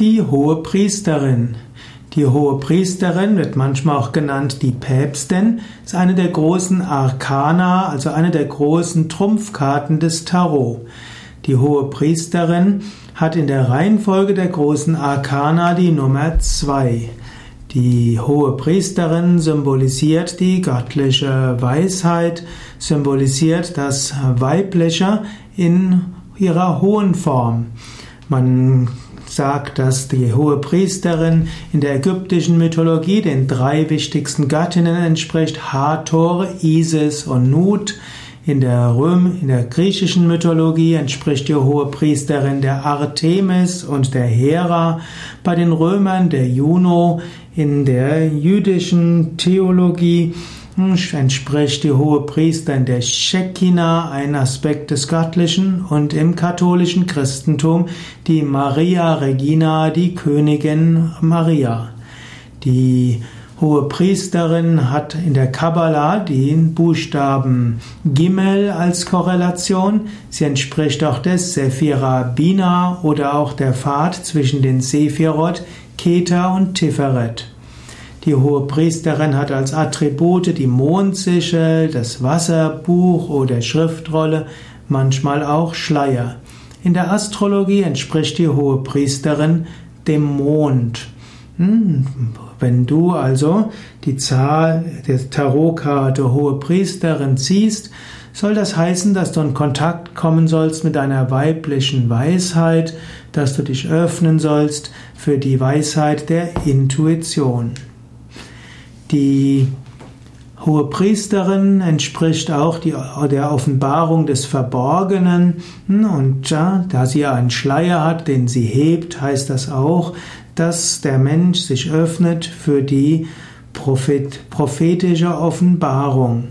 Die hohe Priesterin. Die hohe Priesterin wird manchmal auch genannt die Päpstin, ist eine der großen Arkana, also eine der großen Trumpfkarten des Tarot. Die hohe Priesterin hat in der Reihenfolge der großen Arkana die Nummer zwei. Die hohe Priesterin symbolisiert die göttliche Weisheit, symbolisiert das Weibliche in ihrer hohen Form. Man sagt, dass die hohe Priesterin in der ägyptischen Mythologie den drei wichtigsten Gattinnen entspricht, Hathor, Isis und Nut. In der Röm, in der griechischen Mythologie entspricht die hohe Priesterin der Artemis und der Hera, bei den Römern der Juno, in der jüdischen Theologie entspricht die hohe Priesterin der Shekinah, ein Aspekt des Göttlichen, und im katholischen Christentum die Maria Regina, die Königin Maria. Die hohe Priesterin hat in der Kabbalah den Buchstaben Gimel als Korrelation. Sie entspricht auch der Sephira Bina oder auch der Pfad zwischen den Sephirot, Keter und Tiferet. Die hohe Priesterin hat als Attribute die Mondsichel, das Wasserbuch oder Schriftrolle, manchmal auch Schleier. In der Astrologie entspricht die hohe Priesterin dem Mond. Hm, wenn du also die Zahl der Tarotkarte hohe Priesterin ziehst, soll das heißen, dass du in Kontakt kommen sollst mit deiner weiblichen Weisheit, dass du dich öffnen sollst für die Weisheit der Intuition. Die hohe Priesterin entspricht auch die, der Offenbarung des Verborgenen und ja, da sie einen Schleier hat, den sie hebt, heißt das auch, dass der Mensch sich öffnet für die Prophet, prophetische Offenbarung.